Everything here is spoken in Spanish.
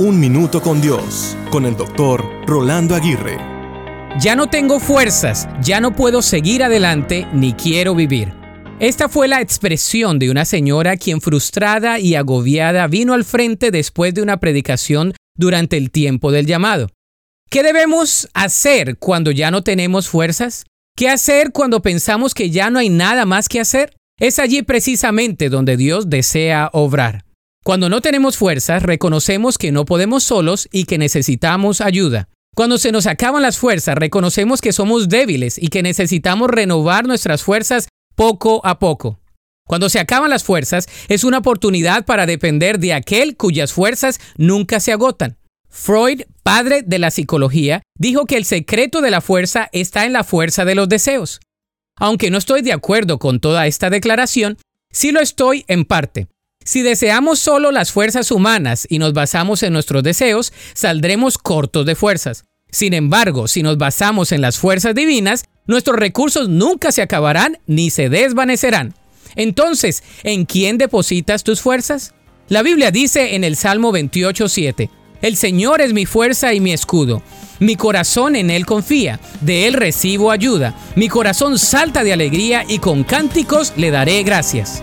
Un Minuto con Dios, con el doctor Rolando Aguirre. Ya no tengo fuerzas, ya no puedo seguir adelante ni quiero vivir. Esta fue la expresión de una señora quien frustrada y agobiada vino al frente después de una predicación durante el tiempo del llamado. ¿Qué debemos hacer cuando ya no tenemos fuerzas? ¿Qué hacer cuando pensamos que ya no hay nada más que hacer? Es allí precisamente donde Dios desea obrar. Cuando no tenemos fuerzas, reconocemos que no podemos solos y que necesitamos ayuda. Cuando se nos acaban las fuerzas, reconocemos que somos débiles y que necesitamos renovar nuestras fuerzas poco a poco. Cuando se acaban las fuerzas, es una oportunidad para depender de aquel cuyas fuerzas nunca se agotan. Freud, padre de la psicología, dijo que el secreto de la fuerza está en la fuerza de los deseos. Aunque no estoy de acuerdo con toda esta declaración, sí lo estoy en parte. Si deseamos solo las fuerzas humanas y nos basamos en nuestros deseos, saldremos cortos de fuerzas. Sin embargo, si nos basamos en las fuerzas divinas, nuestros recursos nunca se acabarán ni se desvanecerán. Entonces, ¿en quién depositas tus fuerzas? La Biblia dice en el Salmo 28.7, El Señor es mi fuerza y mi escudo. Mi corazón en Él confía, de Él recibo ayuda. Mi corazón salta de alegría y con cánticos le daré gracias.